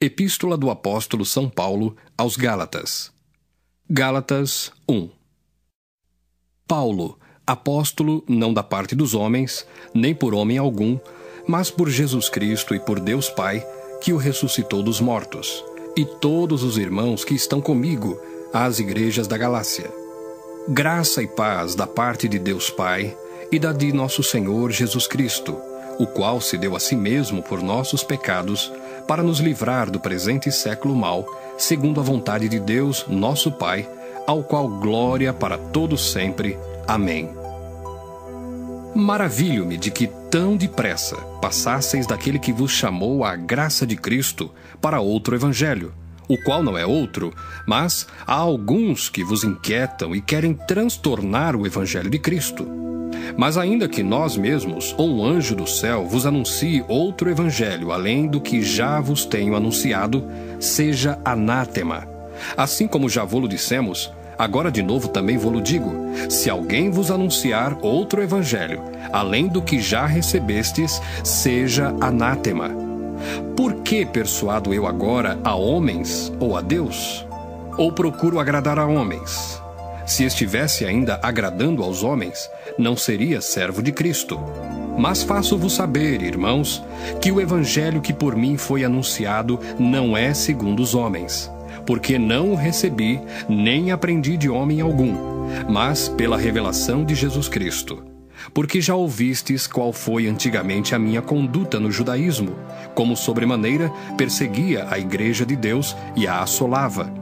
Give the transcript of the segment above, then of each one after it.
Epístola do Apóstolo São Paulo aos Gálatas. Gálatas 1 Paulo, apóstolo não da parte dos homens, nem por homem algum, mas por Jesus Cristo e por Deus Pai, que o ressuscitou dos mortos, e todos os irmãos que estão comigo às igrejas da Galácia. Graça e paz da parte de Deus Pai e da de nosso Senhor Jesus Cristo, o qual se deu a si mesmo por nossos pecados, para nos livrar do presente século mal, segundo a vontade de Deus, nosso Pai, ao qual glória para todos sempre. Amém. Maravilho-me de que tão depressa passasseis daquele que vos chamou à graça de Cristo para outro evangelho, o qual não é outro, mas há alguns que vos inquietam e querem transtornar o evangelho de Cristo. Mas ainda que nós mesmos, ou um anjo do céu, vos anuncie outro evangelho além do que já vos tenho anunciado, seja anátema. Assim como já vou-lo dissemos, agora de novo também vou-lo digo: se alguém vos anunciar outro evangelho, além do que já recebestes, seja anátema. Por que persuado eu agora a homens ou a Deus? Ou procuro agradar a homens? Se estivesse ainda agradando aos homens, não seria servo de Cristo. Mas faço-vos saber, irmãos, que o evangelho que por mim foi anunciado não é segundo os homens, porque não o recebi nem aprendi de homem algum, mas pela revelação de Jesus Cristo. Porque já ouvistes qual foi antigamente a minha conduta no judaísmo, como sobremaneira perseguia a igreja de Deus e a assolava.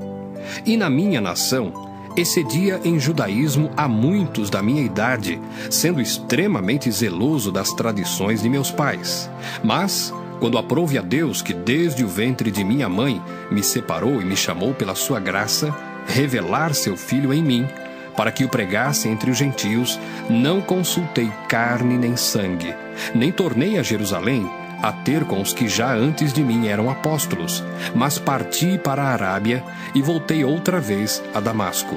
E na minha nação excedia em judaísmo a muitos da minha idade, sendo extremamente zeloso das tradições de meus pais. Mas, quando aprouve a Deus que desde o ventre de minha mãe me separou e me chamou pela sua graça, revelar seu filho em mim, para que o pregasse entre os gentios, não consultei carne nem sangue, nem tornei a Jerusalém a ter com os que já antes de mim eram apóstolos, mas parti para a Arábia e voltei outra vez a Damasco.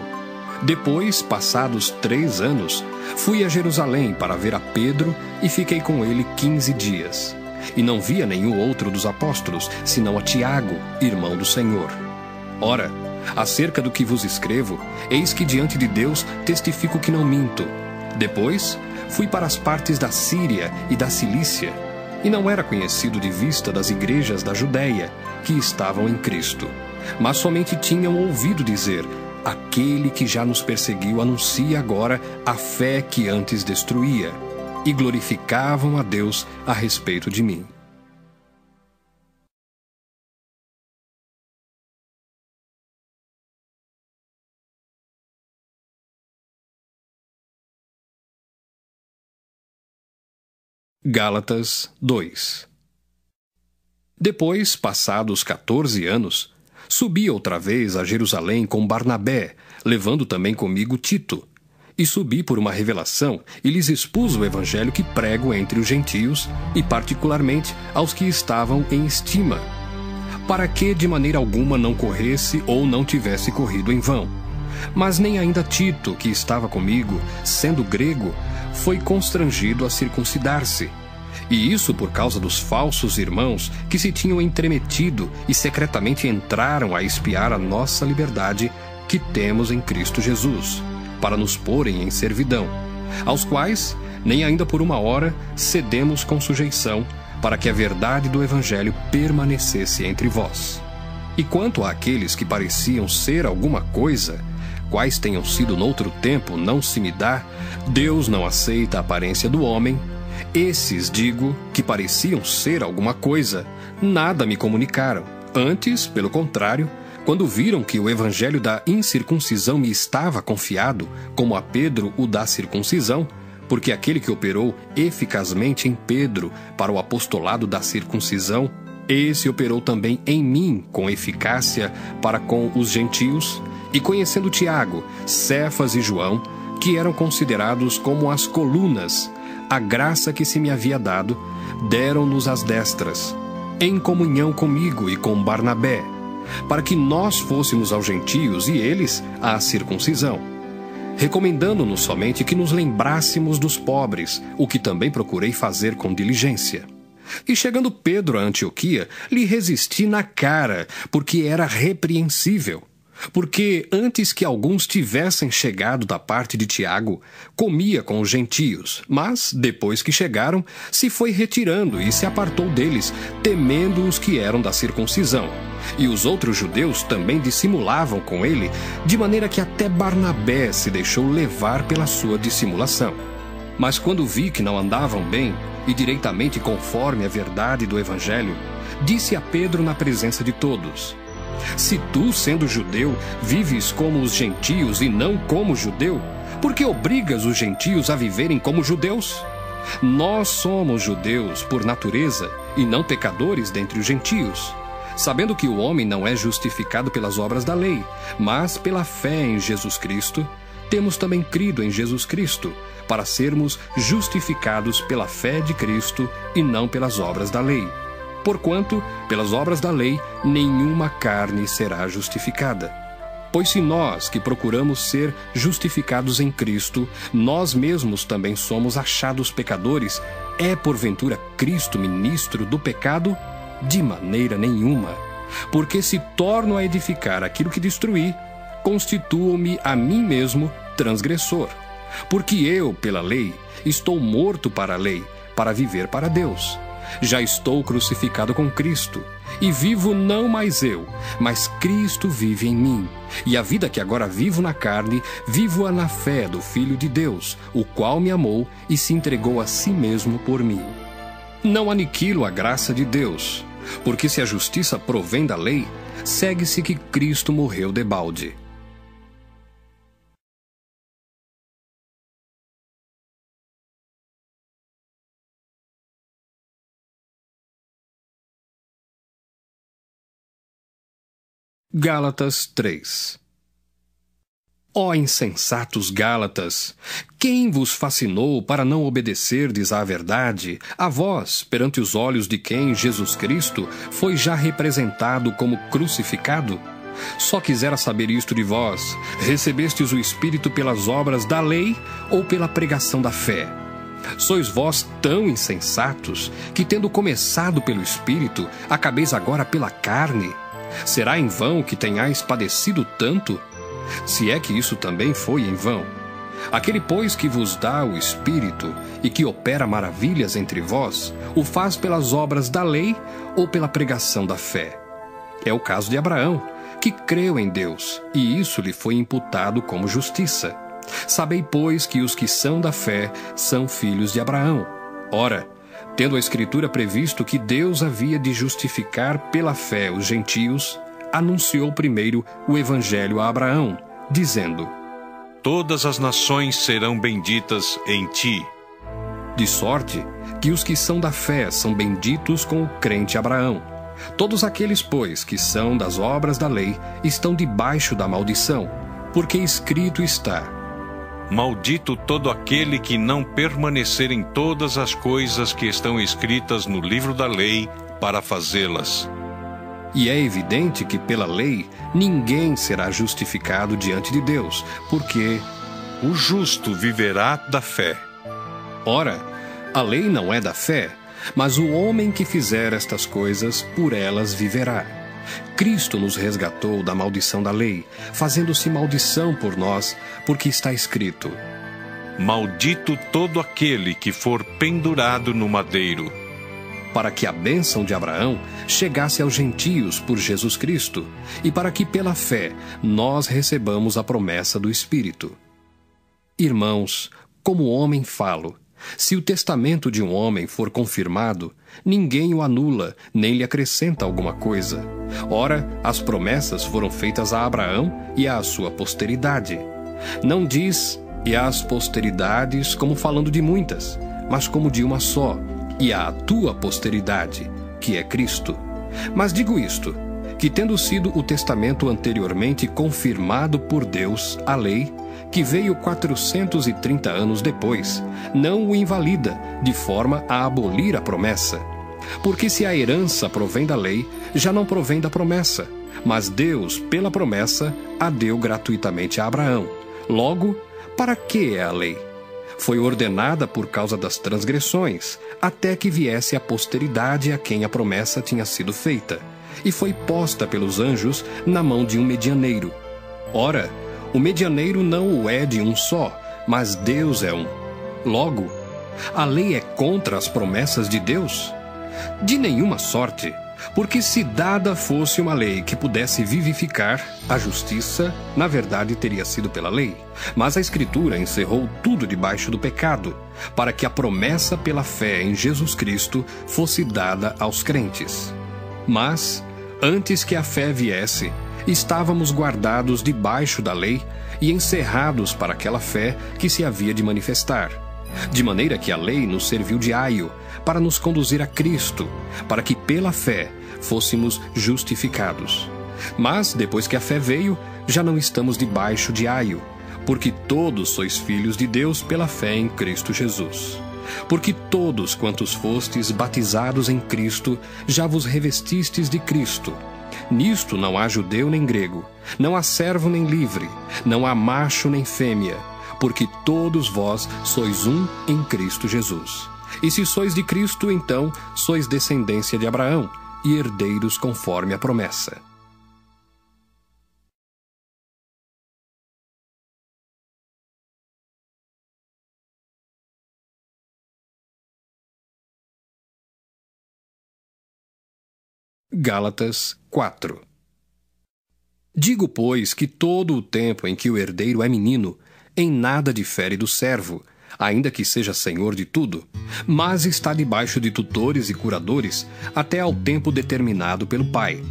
Depois, passados três anos, fui a Jerusalém para ver a Pedro e fiquei com ele quinze dias. E não via nenhum outro dos apóstolos, senão a Tiago, irmão do Senhor. Ora, acerca do que vos escrevo, eis que diante de Deus testifico que não minto. Depois, fui para as partes da Síria e da Cilícia e não era conhecido de vista das igrejas da Judéia, que estavam em Cristo. Mas somente tinham ouvido dizer: Aquele que já nos perseguiu anuncia agora a fé que antes destruía, e glorificavam a Deus a respeito de mim. Gálatas 2 Depois, passados 14 anos, subi outra vez a Jerusalém com Barnabé, levando também comigo Tito. E subi por uma revelação e lhes expus o evangelho que prego entre os gentios e, particularmente, aos que estavam em estima, para que de maneira alguma não corresse ou não tivesse corrido em vão. Mas nem ainda Tito, que estava comigo, sendo grego, foi constrangido a circuncidar-se. E isso por causa dos falsos irmãos que se tinham entremetido e secretamente entraram a espiar a nossa liberdade que temos em Cristo Jesus, para nos porem em servidão, aos quais, nem ainda por uma hora, cedemos com sujeição, para que a verdade do Evangelho permanecesse entre vós. E quanto àqueles que pareciam ser alguma coisa, quais tenham sido noutro tempo, não se me dá, Deus não aceita a aparência do homem. Esses, digo, que pareciam ser alguma coisa, nada me comunicaram. Antes, pelo contrário, quando viram que o evangelho da incircuncisão me estava confiado, como a Pedro o da circuncisão, porque aquele que operou eficazmente em Pedro para o apostolado da circuncisão, esse operou também em mim com eficácia para com os gentios, e conhecendo Tiago, Cefas e João, que eram considerados como as colunas, a graça que se me havia dado, deram-nos as destras, em comunhão comigo e com Barnabé, para que nós fôssemos aos gentios e eles à circuncisão, recomendando-nos somente que nos lembrássemos dos pobres, o que também procurei fazer com diligência. E chegando Pedro a Antioquia, lhe resisti na cara, porque era repreensível. Porque antes que alguns tivessem chegado da parte de Tiago, comia com os gentios, mas, depois que chegaram, se foi retirando e se apartou deles, temendo os que eram da circuncisão. E os outros judeus também dissimulavam com ele, de maneira que até Barnabé se deixou levar pela sua dissimulação. Mas quando vi que não andavam bem, e direitamente conforme a verdade do Evangelho, disse a Pedro na presença de todos: Se tu, sendo judeu, vives como os gentios e não como judeu, por que obrigas os gentios a viverem como judeus? Nós somos judeus por natureza e não pecadores dentre os gentios. Sabendo que o homem não é justificado pelas obras da lei, mas pela fé em Jesus Cristo, temos também crido em Jesus Cristo para sermos justificados pela fé de Cristo e não pelas obras da lei. Porquanto, pelas obras da lei, nenhuma carne será justificada. Pois se nós, que procuramos ser justificados em Cristo, nós mesmos também somos achados pecadores, é porventura Cristo ministro do pecado? De maneira nenhuma. Porque se torno a edificar aquilo que destruí, constituo-me a mim mesmo transgressor. Porque eu, pela lei, estou morto para a lei, para viver para Deus. Já estou crucificado com Cristo, e vivo não mais eu, mas Cristo vive em mim. E a vida que agora vivo na carne, vivo-a na fé do Filho de Deus, o qual me amou e se entregou a si mesmo por mim. Não aniquilo a graça de Deus, porque se a justiça provém da lei, segue-se que Cristo morreu debalde. Gálatas 3 Ó insensatos Gálatas, quem vos fascinou para não obedecerdes à verdade, a vós, perante os olhos de quem Jesus Cristo foi já representado como crucificado? Só quisera saber isto de vós: recebestes o Espírito pelas obras da lei ou pela pregação da fé? Sois vós tão insensatos que, tendo começado pelo Espírito, acabeis agora pela carne? Será em vão que tenhais padecido tanto? Se é que isso também foi em vão. Aquele, pois, que vos dá o Espírito e que opera maravilhas entre vós, o faz pelas obras da lei ou pela pregação da fé? É o caso de Abraão, que creu em Deus, e isso lhe foi imputado como justiça. Sabei, pois, que os que são da fé são filhos de Abraão. Ora, Tendo a Escritura previsto que Deus havia de justificar pela fé os gentios, anunciou primeiro o Evangelho a Abraão, dizendo: Todas as nações serão benditas em ti. De sorte que os que são da fé são benditos com o crente Abraão. Todos aqueles, pois, que são das obras da lei, estão debaixo da maldição, porque escrito está: Maldito todo aquele que não permanecer em todas as coisas que estão escritas no livro da lei para fazê-las. E é evidente que pela lei ninguém será justificado diante de Deus, porque o justo viverá da fé. Ora, a lei não é da fé, mas o homem que fizer estas coisas, por elas viverá. Cristo nos resgatou da maldição da lei, fazendo-se maldição por nós, porque está escrito: Maldito todo aquele que for pendurado no madeiro. Para que a bênção de Abraão chegasse aos gentios por Jesus Cristo, e para que pela fé nós recebamos a promessa do Espírito. Irmãos, como homem falo, se o testamento de um homem for confirmado, ninguém o anula, nem lhe acrescenta alguma coisa. Ora, as promessas foram feitas a Abraão e à sua posteridade. Não diz e às posteridades como falando de muitas, mas como de uma só, e à tua posteridade, que é Cristo. Mas digo isto: que tendo sido o testamento anteriormente confirmado por Deus, a lei, que veio 430 anos depois, não o invalida, de forma a abolir a promessa. Porque se a herança provém da lei, já não provém da promessa, mas Deus, pela promessa, a deu gratuitamente a Abraão. Logo, para que é a lei? Foi ordenada por causa das transgressões, até que viesse a posteridade a quem a promessa tinha sido feita, e foi posta pelos anjos na mão de um medianeiro. Ora, o medianeiro não o é de um só, mas Deus é um. Logo, a lei é contra as promessas de Deus? De nenhuma sorte. Porque se dada fosse uma lei que pudesse vivificar, a justiça, na verdade, teria sido pela lei. Mas a Escritura encerrou tudo debaixo do pecado, para que a promessa pela fé em Jesus Cristo fosse dada aos crentes. Mas, antes que a fé viesse, estávamos guardados debaixo da lei e encerrados para aquela fé que se havia de manifestar. De maneira que a lei nos serviu de aio para nos conduzir a Cristo, para que pela fé fôssemos justificados. Mas, depois que a fé veio, já não estamos debaixo de aio, porque todos sois filhos de Deus pela fé em Cristo Jesus. Porque todos quantos fostes batizados em Cristo, já vos revestistes de Cristo. Nisto não há judeu nem grego, não há servo nem livre, não há macho nem fêmea, porque todos vós sois um em Cristo Jesus. E se sois de Cristo, então sois descendência de Abraão e herdeiros conforme a promessa. Gálatas 4 Digo, pois, que todo o tempo em que o herdeiro é menino, em nada difere do servo, ainda que seja senhor de tudo, mas está debaixo de tutores e curadores até ao tempo determinado pelo pai.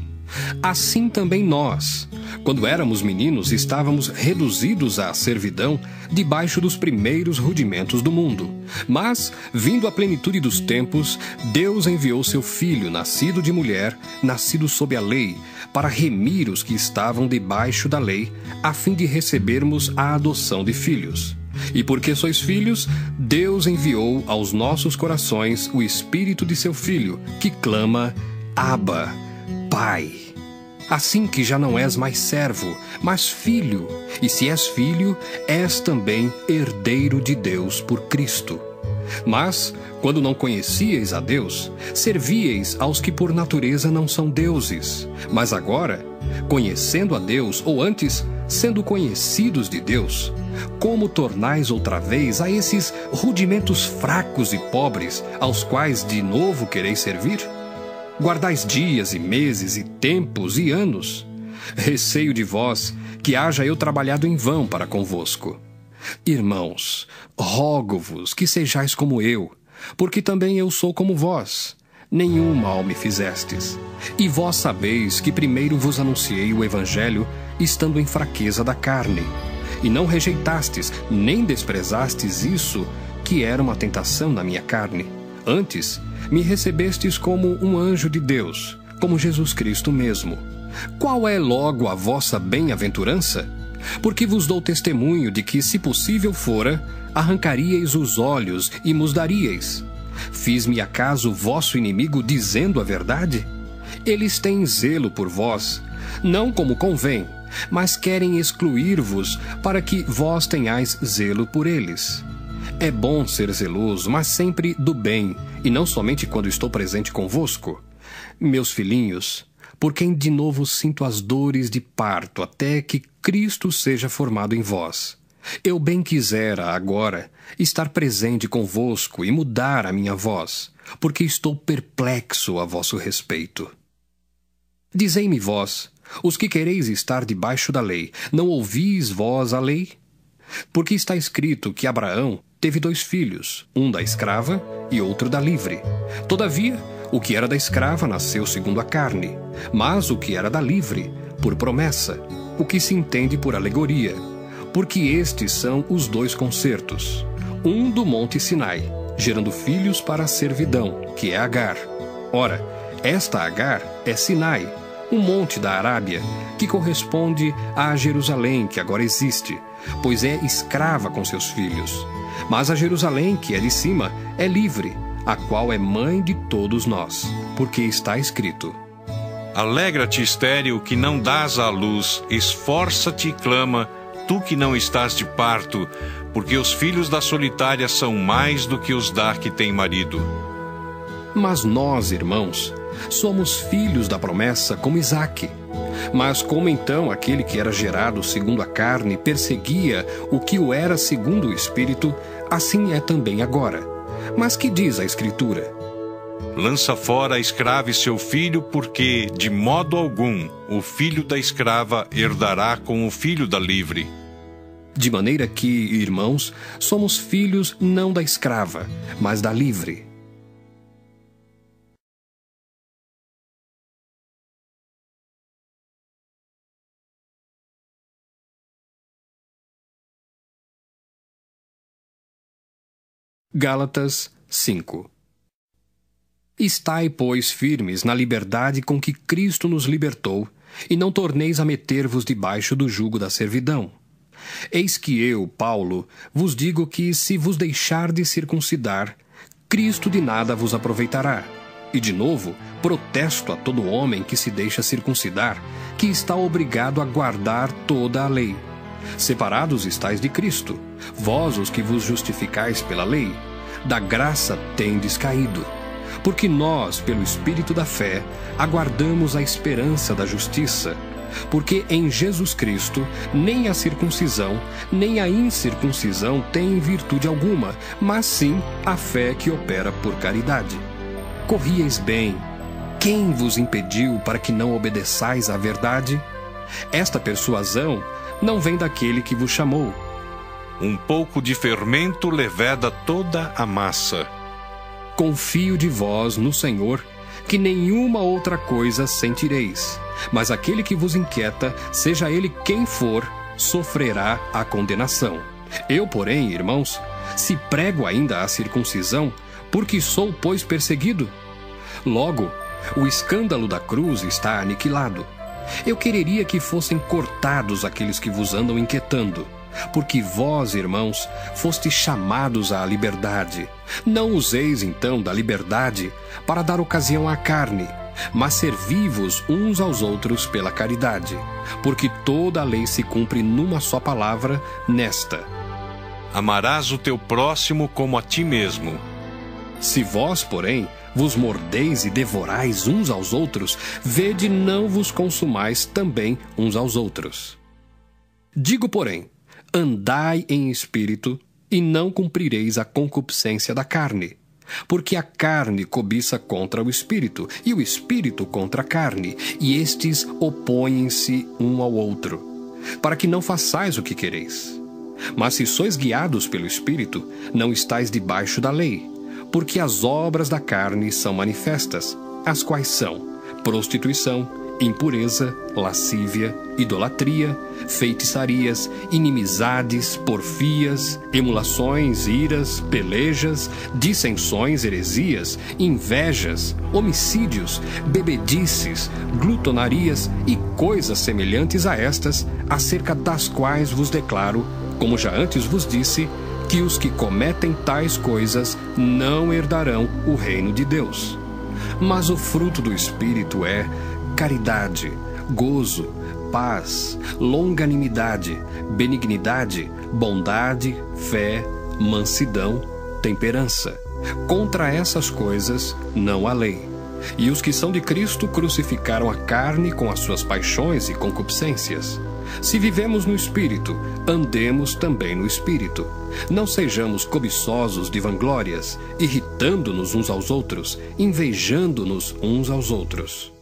Assim também nós, quando éramos meninos, estávamos reduzidos à servidão debaixo dos primeiros rudimentos do mundo. Mas, vindo a plenitude dos tempos, Deus enviou seu Filho, nascido de mulher, nascido sob a lei, para remir os que estavam debaixo da lei, a fim de recebermos a adoção de filhos. E porque sois filhos, Deus enviou aos nossos corações o Espírito de seu Filho, que clama: Abba, Pai. Assim que já não és mais servo, mas filho, e se és filho, és também herdeiro de Deus por Cristo. Mas, quando não conhecieis a Deus, servíeis aos que por natureza não são deuses. Mas agora, conhecendo a Deus, ou antes, sendo conhecidos de Deus, como tornais outra vez a esses rudimentos fracos e pobres, aos quais de novo quereis servir? Guardais dias e meses e tempos e anos. Receio de vós que haja eu trabalhado em vão para convosco. Irmãos, rogo-vos que sejais como eu, porque também eu sou como vós. Nenhum mal me fizestes. E vós sabeis que primeiro vos anunciei o Evangelho, estando em fraqueza da carne e não rejeitastes, nem desprezastes isso, que era uma tentação na minha carne. Antes, me recebestes como um anjo de Deus, como Jesus Cristo mesmo. Qual é logo a vossa bem-aventurança? Porque vos dou testemunho de que, se possível fora, arrancaríeis os olhos e nos daríeis. Fiz-me acaso vosso inimigo dizendo a verdade? Eles têm zelo por vós, não como convém, mas querem excluir-vos para que vós tenhais zelo por eles. É bom ser zeloso, mas sempre do bem, e não somente quando estou presente convosco. Meus filhinhos, por quem de novo sinto as dores de parto até que Cristo seja formado em vós. Eu bem quisera, agora, estar presente convosco e mudar a minha voz, porque estou perplexo a vosso respeito. Dizei-me vós, os que quereis estar debaixo da lei, não ouvis vós a lei? Porque está escrito que Abraão teve dois filhos, um da escrava e outro da livre. Todavia, o que era da escrava nasceu segundo a carne, mas o que era da livre, por promessa, o que se entende por alegoria, porque estes são os dois concertos: um do monte Sinai, gerando filhos para a servidão, que é Agar. Ora, esta Agar é Sinai, um monte da Arábia, que corresponde a Jerusalém, que agora existe, pois é escrava com seus filhos. Mas a Jerusalém, que é de cima, é livre, a qual é mãe de todos nós, porque está escrito: Alegra-te, estéril, que não dás à luz, esforça-te e clama, tu que não estás de parto, porque os filhos da solitária são mais do que os da que tem marido. Mas nós, irmãos, somos filhos da promessa como Isaque. Mas como então aquele que era gerado segundo a carne perseguia o que o era segundo o espírito, assim é também agora. Mas que diz a Escritura? Lança fora a escrava e seu filho, porque, de modo algum, o filho da escrava herdará com o filho da livre. De maneira que, irmãos, somos filhos não da escrava, mas da livre. Gálatas 5 Estai, pois, firmes na liberdade com que Cristo nos libertou, e não torneis a meter-vos debaixo do jugo da servidão. Eis que eu, Paulo, vos digo que, se vos deixardes circuncidar, Cristo de nada vos aproveitará. E de novo, protesto a todo homem que se deixa circuncidar, que está obrigado a guardar toda a lei. Separados estáis de Cristo, vós os que vos justificais pela lei, da graça tendes caído. Porque nós, pelo Espírito da fé, aguardamos a esperança da justiça. Porque em Jesus Cristo, nem a circuncisão, nem a incircuncisão têm virtude alguma, mas sim a fé que opera por caridade. Corrieis bem. Quem vos impediu para que não obedeçais à verdade? Esta persuasão não vem daquele que vos chamou. Um pouco de fermento leveda toda a massa. Confio de vós no Senhor, que nenhuma outra coisa sentireis. Mas aquele que vos inquieta, seja ele quem for, sofrerá a condenação. Eu, porém, irmãos, se prego ainda a circuncisão, porque sou, pois, perseguido? Logo, o escândalo da cruz está aniquilado. Eu quereria que fossem cortados aqueles que vos andam inquietando. Porque vós, irmãos, fostes chamados à liberdade. Não useis, então, da liberdade para dar ocasião à carne, mas servi-vos uns aos outros pela caridade. Porque toda a lei se cumpre numa só palavra, nesta: Amarás o teu próximo como a ti mesmo. Se vós, porém, vos mordeis e devorais uns aos outros, vede não vos consumais também uns aos outros. Digo, porém, andai em espírito, e não cumprireis a concupiscência da carne. Porque a carne cobiça contra o espírito, e o espírito contra a carne, e estes opõem-se um ao outro, para que não façais o que quereis. Mas se sois guiados pelo espírito, não estáis debaixo da lei porque as obras da carne são manifestas, as quais são prostituição, impureza, lascívia, idolatria, feitiçarias, inimizades, porfias, emulações, iras, pelejas, dissensões, heresias, invejas, homicídios, bebedices, glutonarias e coisas semelhantes a estas, acerca das quais vos declaro, como já antes vos disse, que os que cometem tais coisas não herdarão o reino de Deus. Mas o fruto do Espírito é caridade, gozo, paz, longanimidade, benignidade, bondade, fé, mansidão, temperança. Contra essas coisas não há lei. E os que são de Cristo crucificaram a carne com as suas paixões e concupiscências. Se vivemos no Espírito, andemos também no Espírito. Não sejamos cobiçosos de vanglórias, irritando-nos uns aos outros, invejando-nos uns aos outros.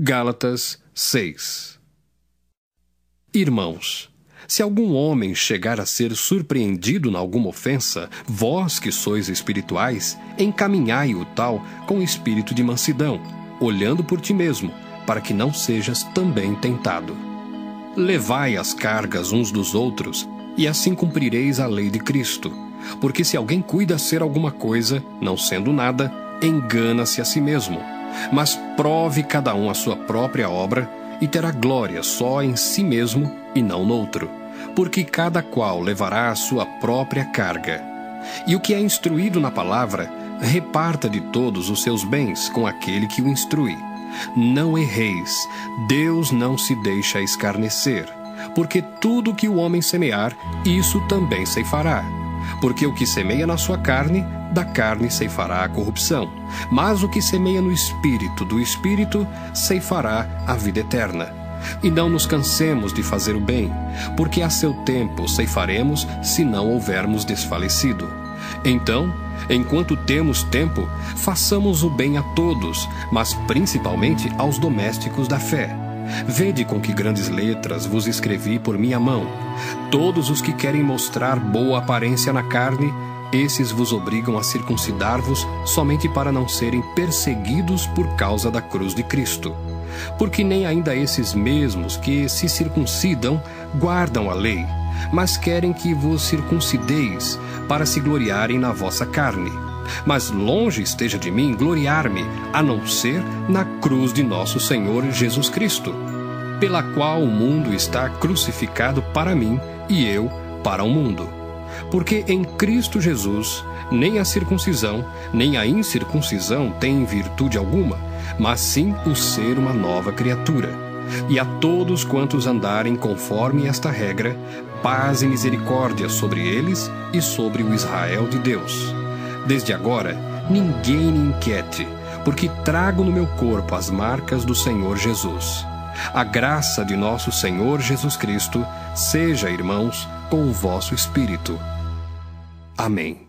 Gálatas 6 Irmãos, se algum homem chegar a ser surpreendido em alguma ofensa, vós que sois espirituais, encaminhai-o tal com espírito de mansidão, olhando por ti mesmo, para que não sejas também tentado. Levai as cargas uns dos outros, e assim cumprireis a lei de Cristo. Porque se alguém cuida ser alguma coisa, não sendo nada, engana-se a si mesmo. Mas prove cada um a sua própria obra, e terá glória só em si mesmo e não noutro, porque cada qual levará a sua própria carga. E o que é instruído na palavra, reparta de todos os seus bens com aquele que o instrui. Não erreis, Deus não se deixa escarnecer, porque tudo que o homem semear, isso também ceifará. Porque o que semeia na sua carne, da carne ceifará a corrupção, mas o que semeia no espírito, do espírito ceifará a vida eterna. E não nos cansemos de fazer o bem, porque a seu tempo ceifaremos se não houvermos desfalecido. Então, enquanto temos tempo, façamos o bem a todos, mas principalmente aos domésticos da fé. Vede com que grandes letras vos escrevi por minha mão. Todos os que querem mostrar boa aparência na carne, esses vos obrigam a circuncidar-vos somente para não serem perseguidos por causa da cruz de Cristo. Porque nem ainda esses mesmos que se circuncidam guardam a lei, mas querem que vos circuncideis para se gloriarem na vossa carne. Mas longe esteja de mim gloriar-me, a não ser na cruz de nosso Senhor Jesus Cristo, pela qual o mundo está crucificado para mim e eu para o mundo. Porque em Cristo Jesus, nem a circuncisão, nem a incircuncisão têm virtude alguma, mas sim o ser uma nova criatura. E a todos quantos andarem conforme esta regra, paz e misericórdia sobre eles e sobre o Israel de Deus. Desde agora, ninguém me inquiete, porque trago no meu corpo as marcas do Senhor Jesus. A graça de nosso Senhor Jesus Cristo seja, irmãos, com o vosso espírito. Amém.